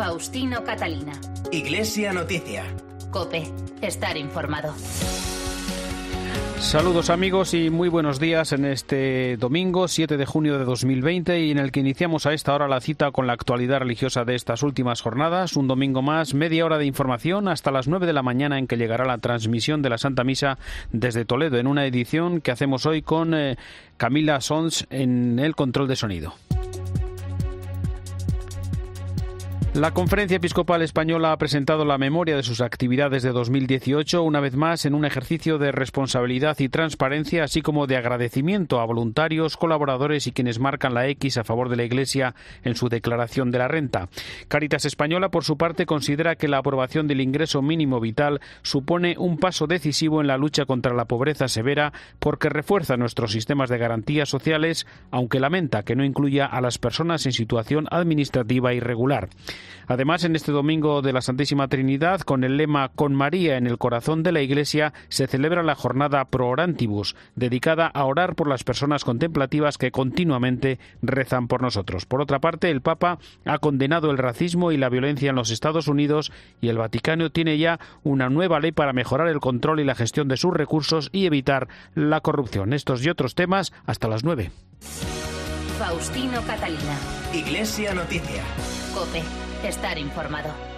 Faustino Catalina. Iglesia Noticia. Cope, estar informado. Saludos amigos y muy buenos días en este domingo 7 de junio de 2020 y en el que iniciamos a esta hora la cita con la actualidad religiosa de estas últimas jornadas. Un domingo más, media hora de información hasta las 9 de la mañana en que llegará la transmisión de la Santa Misa desde Toledo en una edición que hacemos hoy con eh, Camila Sons en el control de sonido. La Conferencia Episcopal Española ha presentado la memoria de sus actividades de 2018, una vez más en un ejercicio de responsabilidad y transparencia, así como de agradecimiento a voluntarios, colaboradores y quienes marcan la X a favor de la Iglesia en su declaración de la renta. Caritas Española, por su parte, considera que la aprobación del ingreso mínimo vital supone un paso decisivo en la lucha contra la pobreza severa porque refuerza nuestros sistemas de garantías sociales, aunque lamenta que no incluya a las personas en situación administrativa irregular. Además, en este domingo de la Santísima Trinidad, con el lema Con María en el corazón de la Iglesia, se celebra la jornada Pro Orantibus, dedicada a orar por las personas contemplativas que continuamente rezan por nosotros. Por otra parte, el Papa ha condenado el racismo y la violencia en los Estados Unidos y el Vaticano tiene ya una nueva ley para mejorar el control y la gestión de sus recursos y evitar la corrupción. Estos y otros temas hasta las nueve. Faustino Catalina. Iglesia Noticia. Cope, estar informado.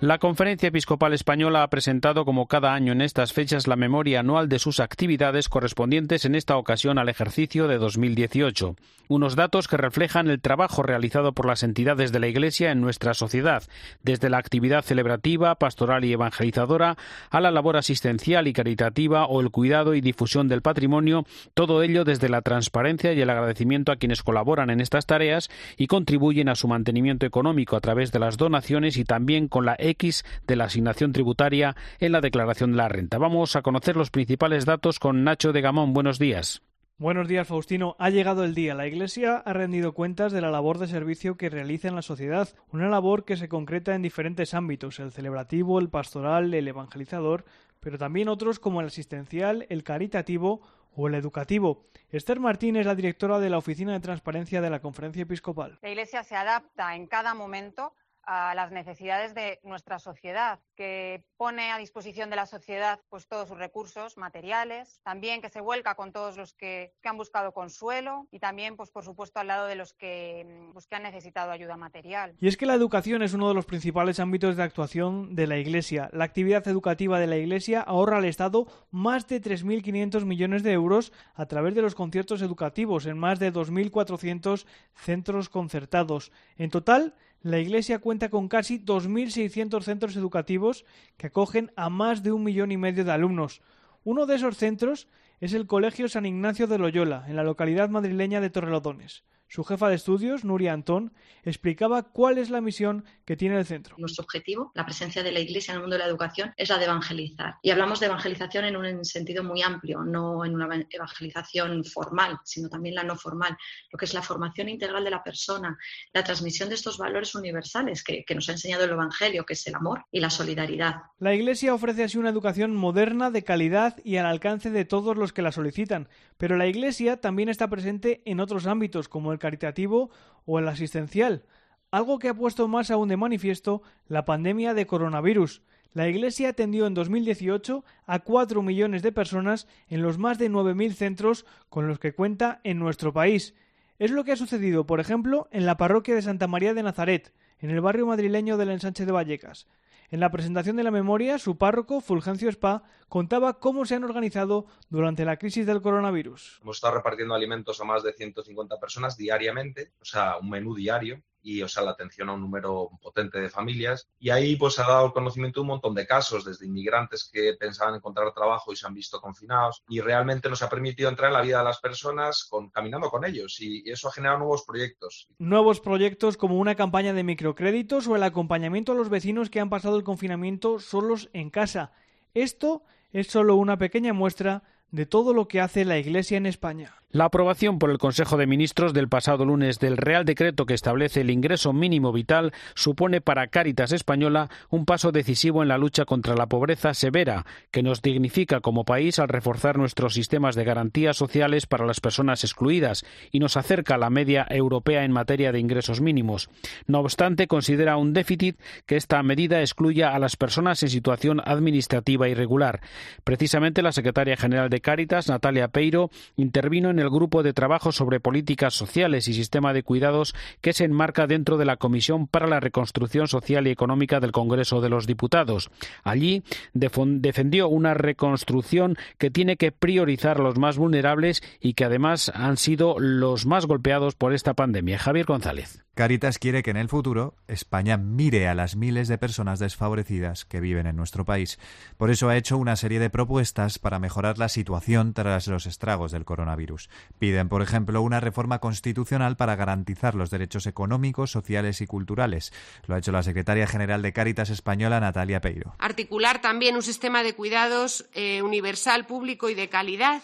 La Conferencia Episcopal Española ha presentado como cada año en estas fechas la memoria anual de sus actividades correspondientes en esta ocasión al ejercicio de 2018. Unos datos que reflejan el trabajo realizado por las entidades de la Iglesia en nuestra sociedad, desde la actividad celebrativa, pastoral y evangelizadora, a la labor asistencial y caritativa o el cuidado y difusión del patrimonio, todo ello desde la transparencia y el agradecimiento a quienes colaboran en estas tareas y contribuyen a su mantenimiento económico a través de las donaciones y también con la X de la asignación tributaria en la declaración de la renta. Vamos a conocer los principales datos con Nacho de Gamón. Buenos días. Buenos días, Faustino. Ha llegado el día. La Iglesia ha rendido cuentas de la labor de servicio que realiza en la sociedad, una labor que se concreta en diferentes ámbitos, el celebrativo, el pastoral, el evangelizador, pero también otros como el asistencial, el caritativo o el educativo. Esther Martín es la directora de la Oficina de Transparencia de la Conferencia Episcopal. La Iglesia se adapta en cada momento a las necesidades de nuestra sociedad, que pone a disposición de la sociedad pues todos sus recursos materiales, también que se vuelca con todos los que, que han buscado consuelo y también pues por supuesto al lado de los que, pues, que han necesitado ayuda material. Y es que la educación es uno de los principales ámbitos de actuación de la Iglesia. La actividad educativa de la Iglesia ahorra al Estado más de 3.500 millones de euros a través de los conciertos educativos en más de 2.400 centros concertados. En total, la Iglesia cuenta con casi 2.600 centros educativos que acogen a más de un millón y medio de alumnos. Uno de esos centros es el Colegio San Ignacio de Loyola, en la localidad madrileña de Torrelodones. Su jefa de estudios, Nuria Antón, explicaba cuál es la misión que tiene el centro. Nuestro objetivo, la presencia de la Iglesia en el mundo de la educación, es la de evangelizar. Y hablamos de evangelización en un sentido muy amplio, no en una evangelización formal, sino también la no formal, lo que es la formación integral de la persona, la transmisión de estos valores universales que, que nos ha enseñado el Evangelio, que es el amor y la solidaridad. La Iglesia ofrece así una educación moderna, de calidad y al alcance de todos los que la solicitan, pero la Iglesia también está presente en otros ámbitos, como el caritativo o el asistencial, algo que ha puesto más aún de manifiesto la pandemia de coronavirus. La Iglesia atendió en 2018 a 4 millones de personas en los más de 9.000 centros con los que cuenta en nuestro país. Es lo que ha sucedido, por ejemplo, en la parroquia de Santa María de Nazaret, en el barrio madrileño del Ensanche de Vallecas. En la presentación de la memoria, su párroco, Fulgencio Spa, contaba cómo se han organizado durante la crisis del coronavirus. Hemos estado repartiendo alimentos a más de 150 personas diariamente, o sea, un menú diario, y o sea, la atención a un número potente de familias. Y ahí pues ha dado conocimiento de un montón de casos, desde inmigrantes que pensaban encontrar trabajo y se han visto confinados. Y realmente nos ha permitido entrar en la vida de las personas con, caminando con ellos y, y eso ha generado nuevos proyectos. Nuevos proyectos como una campaña de microcréditos o el acompañamiento a los vecinos que han pasado el confinamiento solos en casa. Esto es solo una pequeña muestra de todo lo que hace la Iglesia en España. La aprobación por el Consejo de Ministros del pasado lunes del Real Decreto que establece el ingreso mínimo vital supone para Cáritas Española un paso decisivo en la lucha contra la pobreza severa, que nos dignifica como país al reforzar nuestros sistemas de garantías sociales para las personas excluidas y nos acerca a la media europea en materia de ingresos mínimos. No obstante, considera un déficit que esta medida excluya a las personas en situación administrativa irregular. Precisamente la secretaria general de Cáritas, Natalia Peiro, intervino en el grupo de trabajo sobre políticas sociales y sistema de cuidados que se enmarca dentro de la Comisión para la Reconstrucción Social y Económica del Congreso de los Diputados. Allí defendió una reconstrucción que tiene que priorizar a los más vulnerables y que además han sido los más golpeados por esta pandemia. Javier González. Caritas quiere que en el futuro España mire a las miles de personas desfavorecidas que viven en nuestro país. Por eso ha hecho una serie de propuestas para mejorar la situación tras los estragos del coronavirus. Piden, por ejemplo, una reforma constitucional para garantizar los derechos económicos, sociales y culturales. Lo ha hecho la secretaria general de Caritas Española, Natalia Peiro. Articular también un sistema de cuidados eh, universal, público y de calidad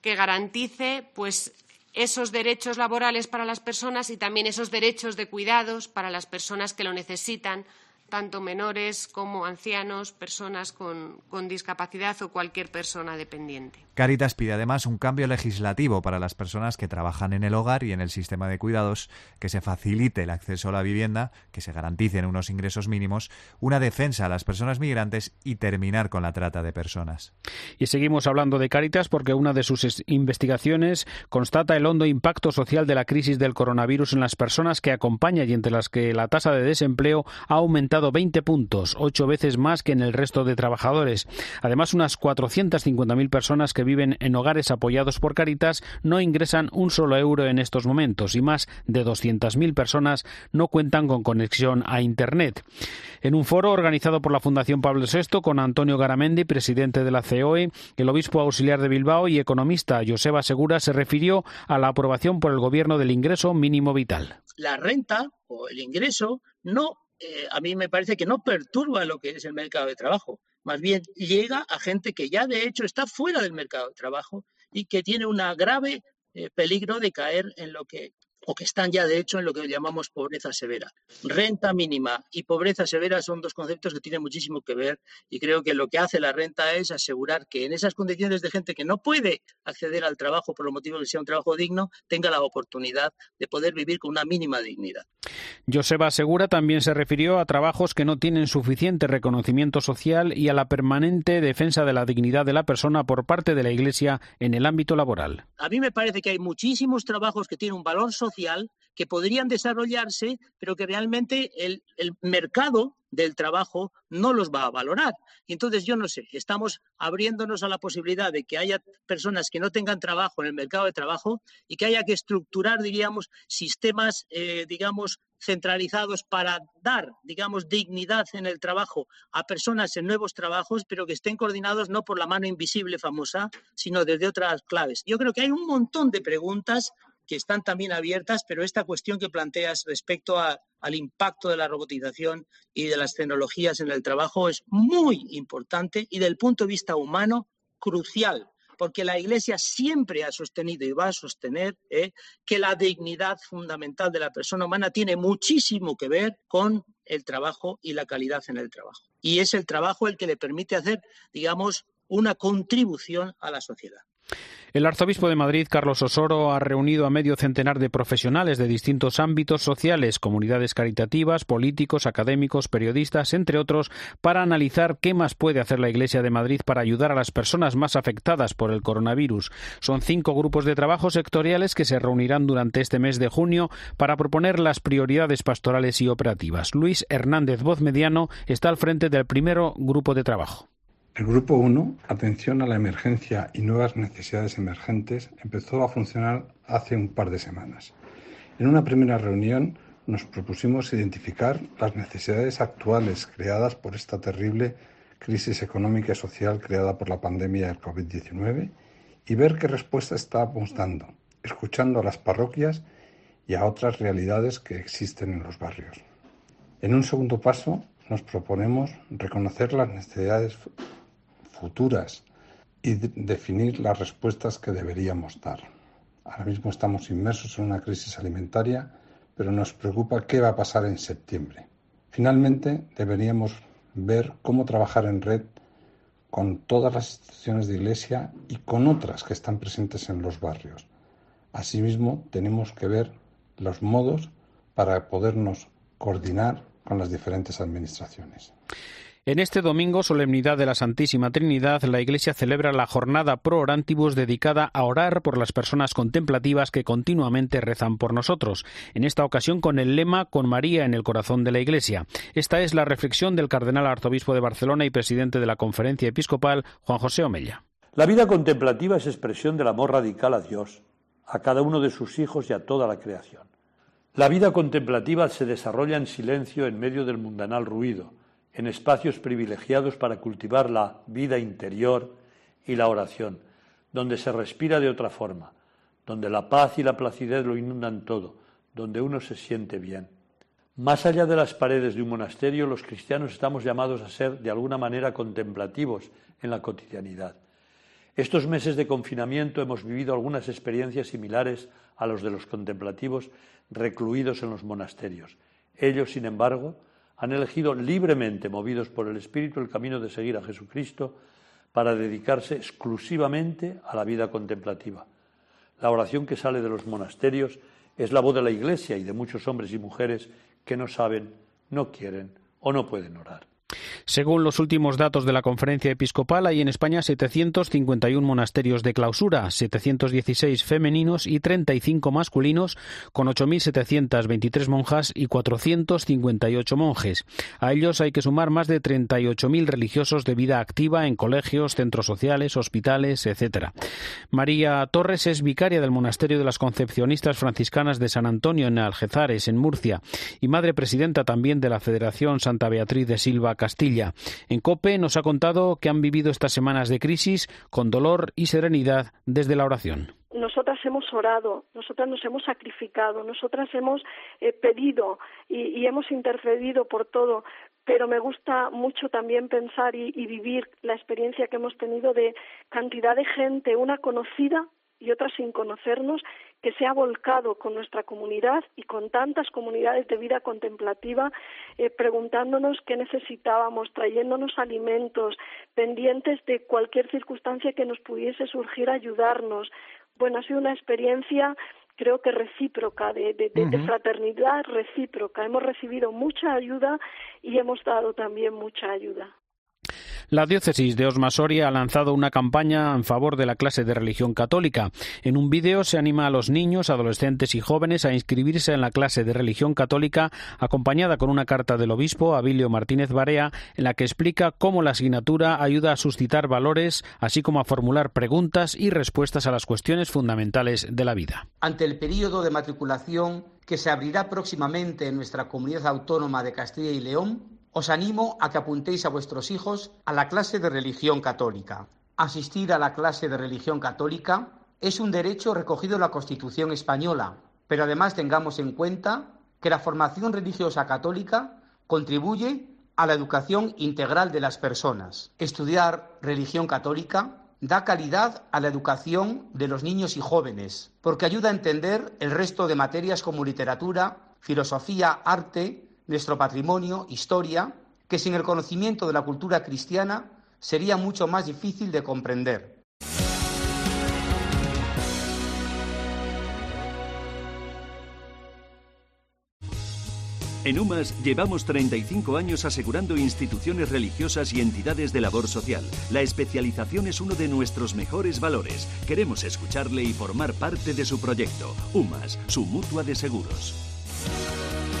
que garantice pues esos derechos laborales para las personas y también esos derechos de cuidados para las personas que lo necesitan tanto menores como ancianos, personas con, discapacidad o cualquier persona dependiente. Caritas pide además un cambio legislativo para las personas que trabajan en el hogar y en el sistema de cuidados, que se facilite el acceso a la vivienda, que se garanticen unos ingresos mínimos, una defensa a las personas migrantes y terminar con la trata de personas. Y seguimos hablando de Caritas porque una de sus investigaciones constata el hondo impacto social de la crisis del coronavirus en las personas que acompaña y entre las que la tasa de desempleo ha aumentado 20 puntos, ocho veces más que en el resto de trabajadores. Además, unas 450.000 personas que viven en hogares apoyados por Caritas no ingresan un solo euro en estos momentos y más de 200.000 personas no cuentan con conexión a Internet. En un foro organizado por la Fundación Pablo VI con Antonio Garamendi, presidente de la COE, el obispo auxiliar de Bilbao y economista Joseba Segura se refirió a la aprobación por el Gobierno del ingreso mínimo vital. La renta o el ingreso no eh, a mí me parece que no perturba lo que es el mercado de trabajo. Más bien llega a gente que ya de hecho está fuera del mercado de trabajo y que tiene un grave eh, peligro de caer en lo que o que están ya de hecho en lo que llamamos pobreza severa. Renta mínima y pobreza severa son dos conceptos que tienen muchísimo que ver y creo que lo que hace la renta es asegurar que en esas condiciones de gente que no puede acceder al trabajo por lo motivo de que sea un trabajo digno, tenga la oportunidad de poder vivir con una mínima dignidad. Joseba Segura también se refirió a trabajos que no tienen suficiente reconocimiento social y a la permanente defensa de la dignidad de la persona por parte de la Iglesia en el ámbito laboral. A mí me parece que hay muchísimos trabajos que tienen un valor social que podrían desarrollarse, pero que realmente el, mercado del trabajo no los va a valorar. Y entonces yo no sé, estamos abriéndonos a la posibilidad de que haya personas que no tengan trabajo en el mercado de trabajo y que haya que estructurar, diríamos, sistemas, eh, digamos, centralizados para dar, digamos, dignidad en el trabajo a personas en nuevos trabajos, pero que estén coordinados no por la mano invisible famosa, sino desde otras claves. Yo creo que hay un montón de preguntas que están también abiertas, pero esta cuestión que planteas respecto al impacto de la robotización y de las tecnologías en el trabajo es muy importante y del punto de vista humano crucial, porque la Iglesia siempre ha sostenido y va a sostener eh, que la dignidad fundamental de la persona humana tiene muchísimo que ver con el trabajo y la calidad en el trabajo. Y es el trabajo el que le permite hacer, digamos, una contribución a la sociedad. El arzobispo de Madrid, Carlos Osoro, ha reunido a medio centenar de profesionales de distintos ámbitos sociales, comunidades caritativas, políticos, académicos, periodistas, entre otros, para analizar qué más puede hacer la Iglesia de Madrid para ayudar a las personas más afectadas por el coronavirus. Son cinco grupos de trabajo sectoriales que se reunirán durante este mes de junio para proponer las prioridades pastorales y operativas. Luis Hernández Voz Mediano está al frente del primero grupo de trabajo. El Grupo 1, Atención a la Emergencia y Nuevas Necesidades Emergentes, empezó a funcionar hace un par de semanas. En una primera reunión nos propusimos identificar las necesidades actuales creadas por esta terrible crisis económica y social creada por la pandemia del COVID-19 y ver qué respuesta estamos dando, escuchando a las parroquias y a otras realidades que existen en los barrios. En un segundo paso, nos proponemos reconocer las necesidades futuras y definir las respuestas que deberíamos dar. Ahora mismo estamos inmersos en una crisis alimentaria, pero nos preocupa qué va a pasar en septiembre. Finalmente, deberíamos ver cómo trabajar en red con todas las instituciones de Iglesia y con otras que están presentes en los barrios. Asimismo, tenemos que ver los modos para podernos coordinar con las diferentes administraciones. En este domingo, solemnidad de la Santísima Trinidad, la Iglesia celebra la jornada pro orantibus dedicada a orar por las personas contemplativas que continuamente rezan por nosotros. En esta ocasión con el lema Con María en el corazón de la Iglesia. Esta es la reflexión del cardenal arzobispo de Barcelona y presidente de la Conferencia Episcopal, Juan José Omella. La vida contemplativa es expresión del amor radical a Dios, a cada uno de sus hijos y a toda la creación. La vida contemplativa se desarrolla en silencio en medio del mundanal ruido en espacios privilegiados para cultivar la vida interior y la oración, donde se respira de otra forma, donde la paz y la placidez lo inundan todo, donde uno se siente bien. Más allá de las paredes de un monasterio, los cristianos estamos llamados a ser de alguna manera contemplativos en la cotidianidad. Estos meses de confinamiento hemos vivido algunas experiencias similares a los de los contemplativos recluidos en los monasterios. Ellos, sin embargo, han elegido libremente, movidos por el Espíritu, el camino de seguir a Jesucristo para dedicarse exclusivamente a la vida contemplativa. La oración que sale de los monasterios es la voz de la Iglesia y de muchos hombres y mujeres que no saben, no quieren o no pueden orar. Según los últimos datos de la Conferencia Episcopal, hay en España 751 monasterios de clausura, 716 femeninos y 35 masculinos, con 8.723 monjas y 458 monjes. A ellos hay que sumar más de 38.000 religiosos de vida activa en colegios, centros sociales, hospitales, etc. María Torres es vicaria del Monasterio de las Concepcionistas Franciscanas de San Antonio en Algezares, en Murcia, y madre presidenta también de la Federación Santa Beatriz de Silva Castilla. En COPE nos ha contado que han vivido estas semanas de crisis con dolor y serenidad desde la oración nosotras hemos orado, nosotras nos hemos sacrificado, nosotras hemos eh, pedido y, hemos intercedido por todo, pero me gusta mucho también pensar y, vivir la experiencia que hemos tenido de cantidad de gente, una conocida y otra sin conocernos, que se ha volcado con nuestra comunidad y con tantas comunidades de vida contemplativa, eh, preguntándonos qué necesitábamos, trayéndonos alimentos, pendientes de cualquier circunstancia que nos pudiese surgir ayudarnos. Bueno, ha sido una experiencia creo que recíproca, de, de, fraternidad recíproca. Hemos recibido mucha ayuda y hemos dado también mucha ayuda. La diócesis de Osma Soria ha lanzado una campaña en favor de la clase de religión católica. En un vídeo se anima a los niños, adolescentes y jóvenes a inscribirse en la clase de religión católica, acompañada con una carta del obispo Abilio Martínez Barea, en la que explica cómo la asignatura ayuda a suscitar valores, así como a formular preguntas y respuestas a las cuestiones fundamentales de la vida. Ante el periodo de matriculación que se abrirá próximamente en nuestra comunidad autónoma de Castilla y León, os animo a que apuntéis a vuestros hijos a la clase de religión católica. Asistir a la clase de religión católica es un derecho recogido en la Constitución española, pero además tengamos en cuenta que la formación religiosa católica contribuye a la educación integral de las personas. Estudiar religión católica da calidad a la educación de los niños y jóvenes, porque ayuda a entender el resto de materias como literatura, filosofía, arte, nuestro patrimonio, historia, que sin el conocimiento de la cultura cristiana sería mucho más difícil de comprender. En UMAS llevamos 35 años asegurando instituciones religiosas y entidades de labor social. La especialización es uno de nuestros mejores valores. Queremos escucharle y formar parte de su proyecto. UMAS, su mutua de seguros.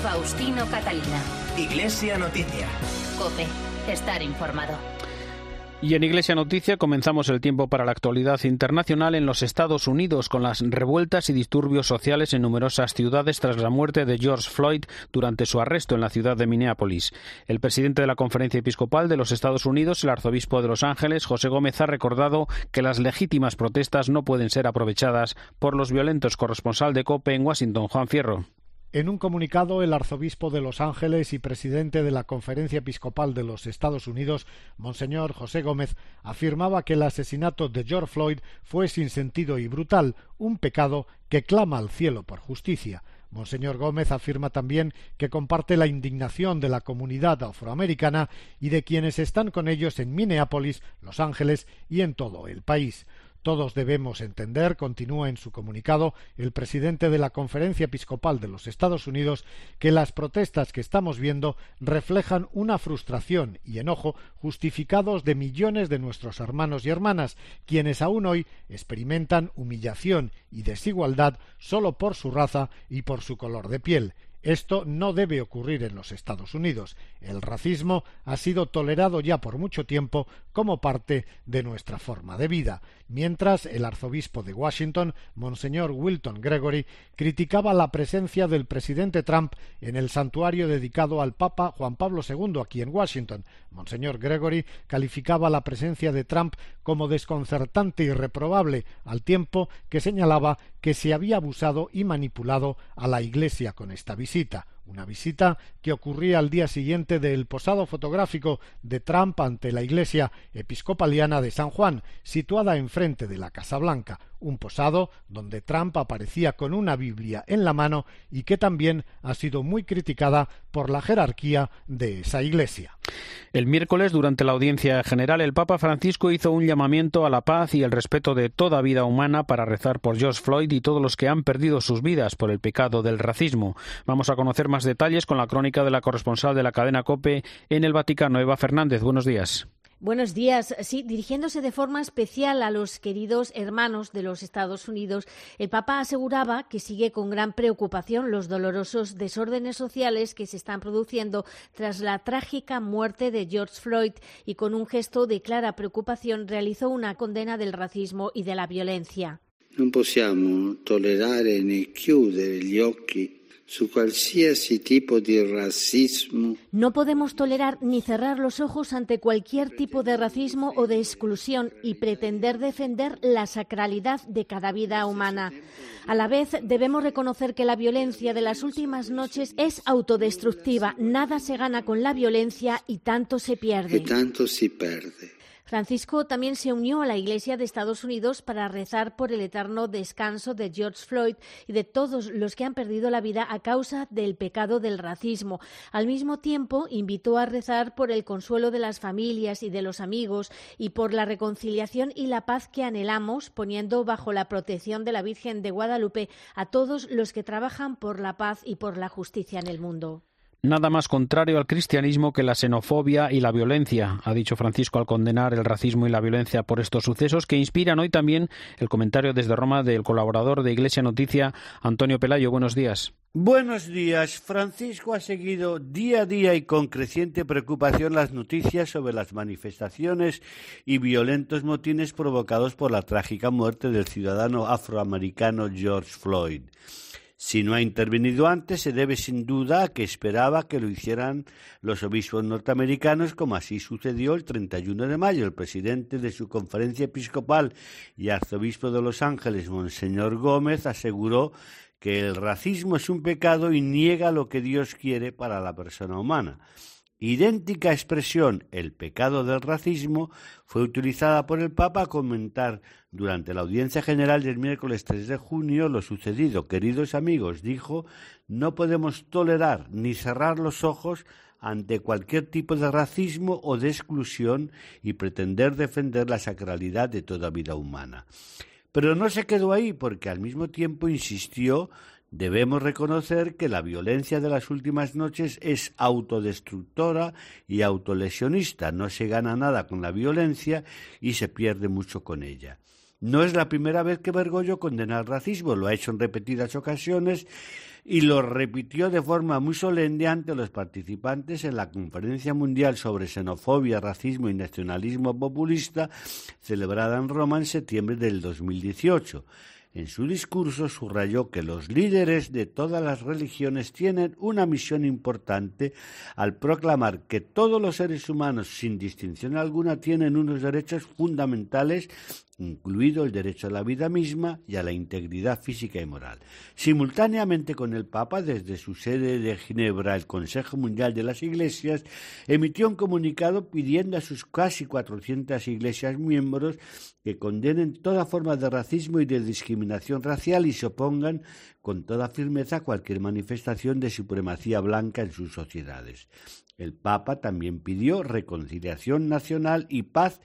Faustino Catalina. Iglesia Noticia. Cope. Estar informado. Y en Iglesia Noticia comenzamos el tiempo para la actualidad internacional en los Estados Unidos con las revueltas y disturbios sociales en numerosas ciudades tras la muerte de George Floyd durante su arresto en la ciudad de Minneapolis. El presidente de la Conferencia Episcopal de los Estados Unidos, el arzobispo de Los Ángeles, José Gómez, ha recordado que las legítimas protestas no pueden ser aprovechadas por los violentos. Corresponsal de COPE en Washington, Juan Fierro. En un comunicado, el arzobispo de Los Ángeles y presidente de la Conferencia Episcopal de los Estados Unidos, Monseñor José Gómez, afirmaba que el asesinato de George Floyd fue sin sentido y brutal, un pecado que clama al cielo por justicia. Monseñor Gómez afirma también que comparte la indignación de la comunidad afroamericana y de quienes están con ellos en Minneapolis, Los Ángeles y en todo el país. Todos debemos entender, continúa en su comunicado el presidente de la Conferencia Episcopal de los Estados Unidos, que las protestas que estamos viendo reflejan una frustración y enojo justificados de millones de nuestros hermanos y hermanas, quienes aún hoy experimentan humillación y desigualdad solo por su raza y por su color de piel. Esto no debe ocurrir en los Estados Unidos. El racismo ha sido tolerado ya por mucho tiempo como parte de nuestra forma de vida, mientras el arzobispo de Washington, Monseñor Wilton Gregory, criticaba la presencia del presidente Trump en el santuario dedicado al Papa Juan Pablo II aquí en Washington. Monseñor Gregory calificaba la presencia de Trump como desconcertante y reprobable, al tiempo que señalaba que se había abusado y manipulado a la Iglesia con esta visita una visita que ocurría al día siguiente del posado fotográfico de Trump ante la iglesia episcopaliana de San Juan, situada enfrente de la Casa Blanca, un posado donde Trump aparecía con una Biblia en la mano y que también ha sido muy criticada por la jerarquía de esa iglesia. El miércoles, durante la audiencia general, el Papa Francisco hizo un llamamiento a la paz y el respeto de toda vida humana para rezar por George Floyd y todos los que han perdido sus vidas por el pecado del racismo. Vamos a conocer más detalles con la crónica de la corresponsal de la cadena COPE en el Vaticano, Eva Fernández. Buenos días. Buenos días. Dirigiéndose de forma especial a los queridos hermanos de los Estados Unidos, el Papa aseguraba que sigue con gran preocupación los dolorosos desórdenes sociales que se están produciendo tras la trágica muerte de George Floyd y con un gesto de clara preocupación realizó una condena del racismo y de la violencia. No possiamo tolerare né chiudere gli occhi tipo racismo. No podemos tolerar ni cerrar los ojos ante cualquier tipo de racismo o de exclusión y pretender defender la sacralidad de cada vida humana. A la vez, debemos reconocer que la violencia de las últimas noches es autodestructiva. Nada se gana con la violencia y tanto se pierde. Y tanto se pierde. Francisco también se unió a la Iglesia de Estados Unidos para rezar por el eterno descanso de George Floyd y de todos los que han perdido la vida a causa del pecado del racismo. Al mismo tiempo, invitó a rezar por el consuelo de las familias y de los amigos y por la reconciliación y la paz que anhelamos, poniendo bajo la protección de la Virgen de Guadalupe a todos los que trabajan por la paz y por la justicia en el mundo. Nada más contrario al cristianismo que la xenofobia y la violencia, ha dicho Francisco al condenar el racismo y la violencia por estos sucesos que inspiran hoy también el comentario desde Roma del colaborador de Iglesia Noticia, Antonio Pelayo. Buenos días. Buenos días. Francisco ha seguido día a día y con creciente preocupación las noticias sobre las manifestaciones y violentos motines provocados por la trágica muerte del ciudadano afroamericano George Floyd. Si no ha intervenido antes, se debe sin duda a que esperaba que lo hicieran los obispos norteamericanos, como así sucedió el 31 de mayo. El presidente de su conferencia episcopal y arzobispo de Los Ángeles, Monseñor Gómez, aseguró que el racismo es un pecado y niega lo que Dios quiere para la persona humana. Idéntica expresión, el pecado del racismo, fue utilizada por el Papa a comentar durante la audiencia general del miércoles 3 de junio lo sucedido. Queridos amigos, dijo, no podemos tolerar ni cerrar los ojos ante cualquier tipo de racismo o de exclusión y pretender defender la sacralidad de toda vida humana. Pero no se quedó ahí porque al mismo tiempo insistió Debemos reconocer que la violencia de las últimas noches es autodestructora y autolesionista. No se gana nada con la violencia y se pierde mucho con ella. No es la primera vez que Bergoglio condena el racismo, lo ha hecho en repetidas ocasiones y lo repitió de forma muy solemne ante los participantes en la Conferencia Mundial sobre Xenofobia, Racismo y Nacionalismo Populista celebrada en Roma en septiembre del 2018. En su discurso subrayó que los líderes de todas las religiones tienen una misión importante al proclamar que todos los seres humanos, sin distinción alguna, tienen unos derechos fundamentales incluido el derecho a la vida misma y a la integridad física y moral. Simultáneamente con el Papa, desde su sede de Ginebra, el Consejo Mundial de las Iglesias emitió un comunicado pidiendo a sus casi 400 iglesias miembros que condenen toda forma de racismo y de discriminación racial y se opongan con toda firmeza cualquier manifestación de supremacía blanca en sus sociedades. El Papa también pidió reconciliación nacional y paz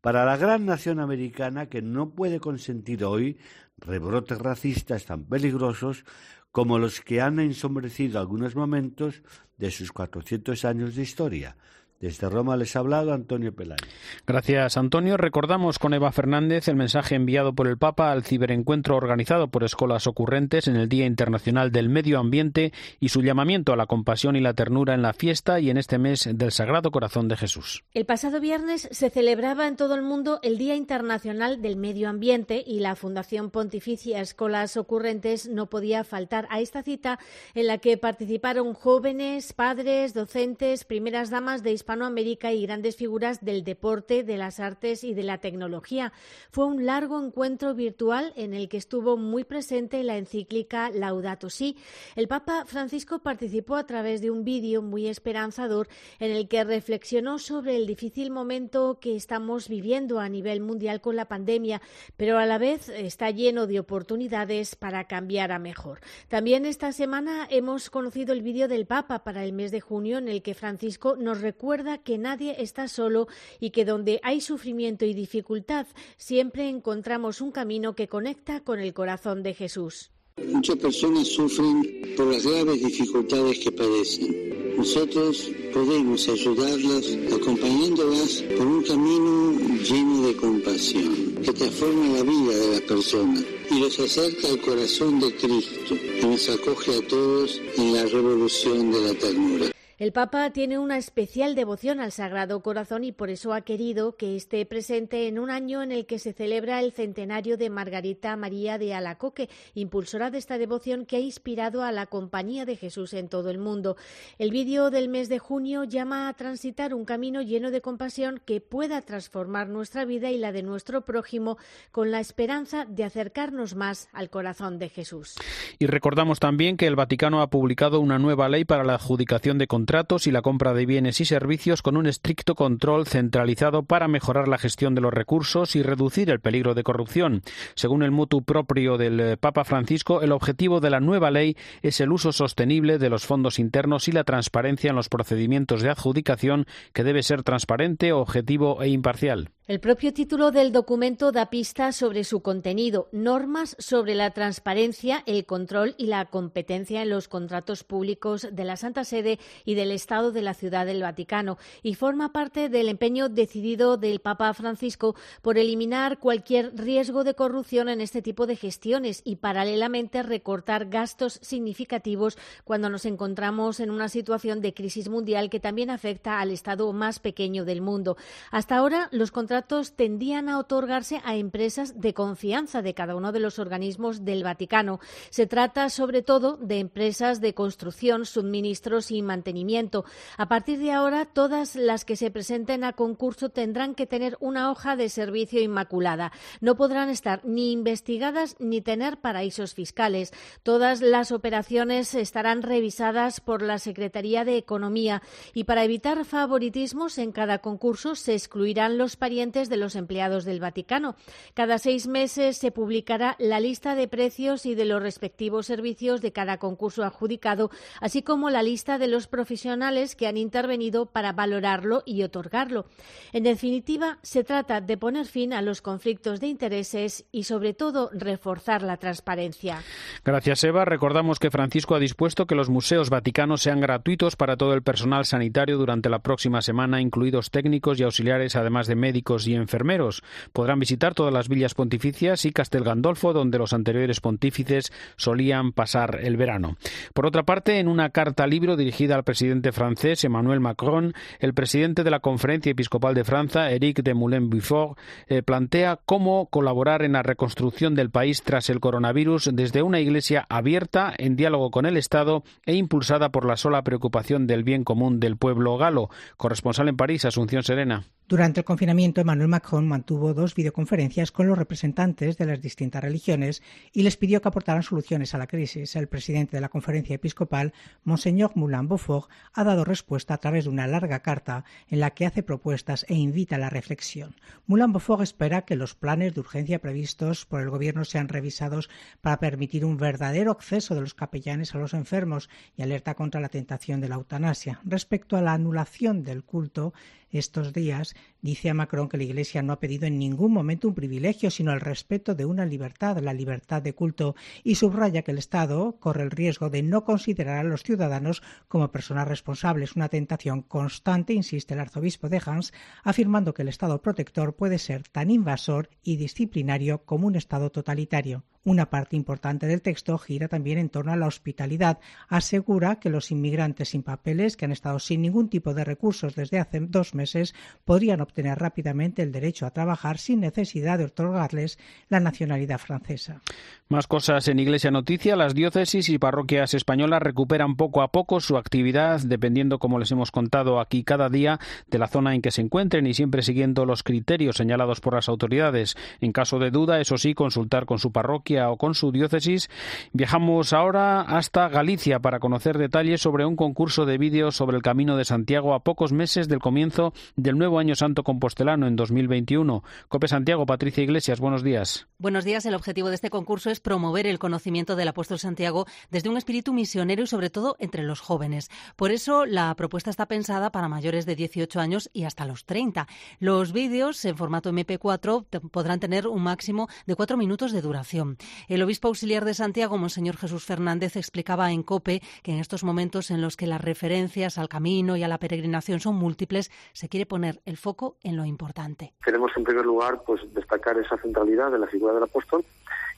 para la gran nación americana que no puede consentir hoy rebrotes racistas tan peligrosos como los que han ensombrecido algunos momentos de sus 400 años de historia. Desde Roma les ha hablado Antonio Pelayo. Gracias, Antonio. Recordamos con Eva Fernández el mensaje enviado por el Papa al ciberencuentro organizado por Escolas Ocurrentes en el Día Internacional del Medio Ambiente y su llamamiento a la compasión y la ternura en la fiesta y en este mes del Sagrado Corazón de Jesús. El pasado viernes se celebraba en todo el mundo el Día Internacional del Medio Ambiente y la Fundación Pontificia Escolas Ocurrentes no podía faltar a esta cita en la que participaron jóvenes, padres, docentes, primeras damas de Hispanoamérica y grandes figuras del deporte, de las artes y de la tecnología. Fue un largo encuentro virtual en el que estuvo muy presente la encíclica Laudato Si. El Papa Francisco participó a través de un vídeo muy esperanzador en el que reflexionó sobre el difícil momento que estamos viviendo a nivel mundial con la pandemia, pero a la vez está lleno de oportunidades para cambiar a mejor. También esta semana hemos conocido el vídeo del Papa para el mes de junio en el que Francisco nos recuerda que nadie está solo y que donde hay sufrimiento y dificultad siempre encontramos un camino que conecta con el corazón de Jesús. Muchas personas sufren por las graves dificultades que padecen. Nosotros podemos ayudarlas acompañándolas por un camino lleno de compasión que transforma la vida de las personas y los acerca al corazón de Cristo que nos acoge a todos en la revolución de la ternura. El Papa tiene una especial devoción al Sagrado Corazón y por eso ha querido que esté presente en un año en el que se celebra el centenario de Margarita María de Alacoque, impulsora de esta devoción que ha inspirado a la Compañía de Jesús en todo el mundo. El vídeo del mes de junio llama a transitar un camino lleno de compasión que pueda transformar nuestra vida y la de nuestro prójimo con la esperanza de acercarnos más al corazón de Jesús. Y recordamos también que el Vaticano ha publicado una nueva ley para la adjudicación de contratos y la compra de bienes y servicios con un estricto control centralizado para mejorar la gestión de los recursos y reducir el peligro de corrupción. Según el mutu propio del eh, Papa Francisco, el objetivo de la nueva ley es el uso sostenible de los fondos internos y la transparencia en los procedimientos de adjudicación, que debe ser transparente, objetivo e imparcial. El propio título del documento da pistas sobre su contenido, normas sobre la transparencia, el control y la competencia en los contratos públicos de la Santa Sede y del Estado de la Ciudad del Vaticano, y forma parte del empeño decidido del Papa Francisco por eliminar cualquier riesgo de corrupción en este tipo de gestiones y paralelamente recortar gastos significativos cuando nos encontramos en una situación de crisis mundial que también afecta al Estado más pequeño del mundo. Hasta ahora, los contratos tendían a otorgarse a empresas de confianza de cada uno de los organismos del Vaticano. Se trata sobre todo de empresas de construcción, suministros y mantenimiento. A partir de ahora, todas las que se presenten a concurso tendrán que tener una hoja de servicio inmaculada. No podrán estar ni investigadas ni tener paraísos fiscales. Todas las operaciones estarán revisadas por la Secretaría de Economía y para evitar favoritismos en cada concurso se excluirán los parientes de los empleados del Vaticano. Cada seis meses se publicará la lista de precios y de los respectivos servicios de cada concurso adjudicado, así como la lista de los profesionales que han intervenido para valorarlo y otorgarlo. En definitiva, se trata de poner fin a los conflictos de intereses y, sobre todo, reforzar la transparencia. Gracias, Eva. Recordamos que Francisco ha dispuesto que los museos vaticanos sean gratuitos para todo el personal sanitario durante la próxima semana, incluidos técnicos y auxiliares, además de médicos y enfermeros. Podrán visitar todas las villas pontificias y Castel Gandolfo, donde los anteriores pontífices solían pasar el verano. Por otra parte, en una carta libro dirigida al presidente francés Emmanuel Macron, el presidente de la Conferencia Episcopal de Francia, Eric de Moulin-Bufort, eh, plantea cómo colaborar en la reconstrucción del país tras el coronavirus desde una iglesia abierta, en diálogo con el Estado e impulsada por la sola preocupación del bien común del pueblo galo. Corresponsal en París, Asunción Serena. Durante el confinamiento Emmanuel Macron mantuvo dos videoconferencias con los representantes de las distintas religiones y les pidió que aportaran soluciones a la crisis. El presidente de la conferencia episcopal, Monseñor Moulin Beaufort, ha dado respuesta a través de una larga carta en la que hace propuestas e invita a la reflexión. Moulin Beaufort espera que los planes de urgencia previstos por el gobierno sean revisados para permitir un verdadero acceso de los capellanes a los enfermos y alerta contra la tentación de la eutanasia. Respecto a la anulación del culto, estos días, dice a Macron que la Iglesia no ha pedido en ningún momento un privilegio, sino el respeto de una libertad, la libertad de culto, y subraya que el Estado corre el riesgo de no considerar a los ciudadanos como personas responsables, una tentación constante, insiste el arzobispo de Hans, afirmando que el Estado protector puede ser tan invasor y disciplinario como un Estado totalitario. Una parte importante del texto gira también en torno a la hospitalidad. Asegura que los inmigrantes sin papeles, que han estado sin ningún tipo de recursos desde hace dos meses, podrían obtener rápidamente el derecho a trabajar sin necesidad de otorgarles la nacionalidad francesa. Más cosas en Iglesia Noticia. Las diócesis y parroquias españolas recuperan poco a poco su actividad, dependiendo, como les hemos contado aquí cada día, de la zona en que se encuentren y siempre siguiendo los criterios señalados por las autoridades. En caso de duda, eso sí, consultar con su parroquia o con su diócesis. Viajamos ahora hasta Galicia para conocer detalles sobre un concurso de vídeos sobre el Camino de Santiago a pocos meses del comienzo del nuevo Año Santo Compostelano en 2021. Cope Santiago, Patricia Iglesias, buenos días. Buenos días. El objetivo de este concurso es promover el conocimiento del apóstol Santiago desde un espíritu misionero y sobre todo entre los jóvenes. Por eso la propuesta está pensada para mayores de 18 años y hasta los 30. Los vídeos en formato MP4 podrán tener un máximo de cuatro minutos de duración. El obispo auxiliar de Santiago, Monseñor Jesús Fernández, explicaba en COPE que en estos momentos en los que las referencias al camino y a la peregrinación son múltiples, se quiere poner el foco en lo importante. Queremos en primer lugar pues destacar esa centralidad de la figura del apóstol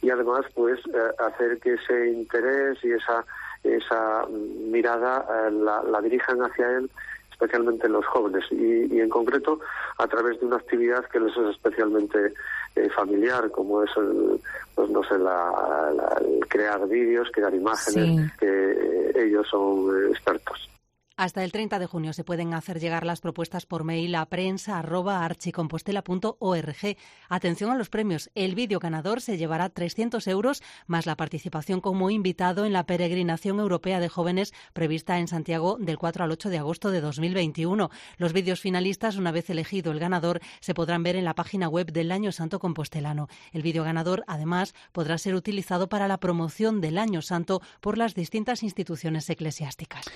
y además pues eh, hacer que ese interés y esa esa mirada eh, la, la, dirijan hacia él especialmente los jóvenes y, y, en concreto a través de una actividad que les es especialmente eh, familiar como es el, pues no sé la, la, el crear vídeos crear imágenes sí. que eh, ellos son expertos hasta el 30 de junio se pueden hacer llegar las propuestas por mail a prensa.archicompostela.org. Atención a los premios. El vídeo ganador se llevará 300 euros más la participación como invitado en la peregrinación europea de jóvenes prevista en Santiago del 4 al 8 de agosto de 2021. Los vídeos finalistas, una vez elegido el ganador, se podrán ver en la página web del Año Santo Compostelano. El vídeo ganador, además, podrá ser utilizado para la promoción del Año Santo por las distintas instituciones eclesiásticas.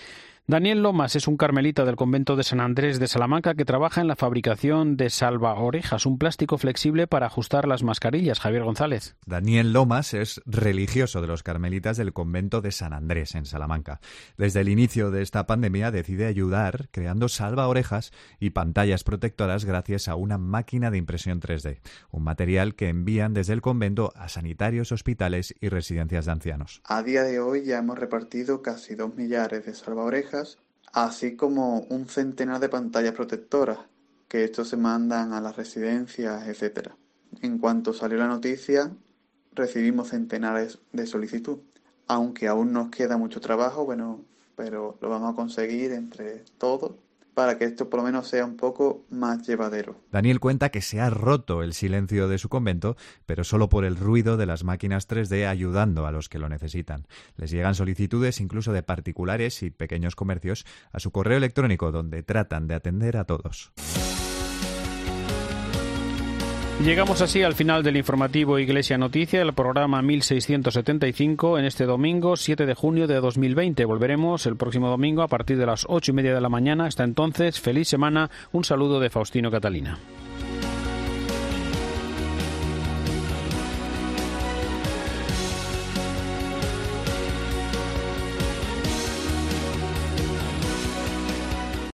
Daniel Lomas es un carmelita del convento de San Andrés de Salamanca que trabaja en la fabricación de salva orejas, un plástico flexible para ajustar las mascarillas. Javier González. Daniel Lomas es religioso de los carmelitas del convento de San Andrés en Salamanca. Desde el inicio de esta pandemia decide ayudar creando salva orejas y pantallas protectoras gracias a una máquina de impresión 3D, un material que envían desde el convento a sanitarios, hospitales y residencias de ancianos. A día de hoy ya hemos repartido casi dos millares de salva orejas así como un centenar de pantallas protectoras, que estos se mandan a las residencias, etc. En cuanto salió la noticia, recibimos centenares de solicitud. Aunque aún nos queda mucho trabajo, bueno, pero lo vamos a conseguir entre todos para que esto por lo menos sea un poco más llevadero. Daniel cuenta que se ha roto el silencio de su convento, pero solo por el ruido de las máquinas 3D ayudando a los que lo necesitan. Les llegan solicitudes incluso de particulares y pequeños comercios a su correo electrónico donde tratan de atender a todos. Llegamos así al final del informativo Iglesia Noticia, el programa 1675, en este domingo 7 de junio de 2020. Volveremos el próximo domingo a partir de las ocho y media de la mañana. Hasta entonces, feliz semana. Un saludo de Faustino Catalina.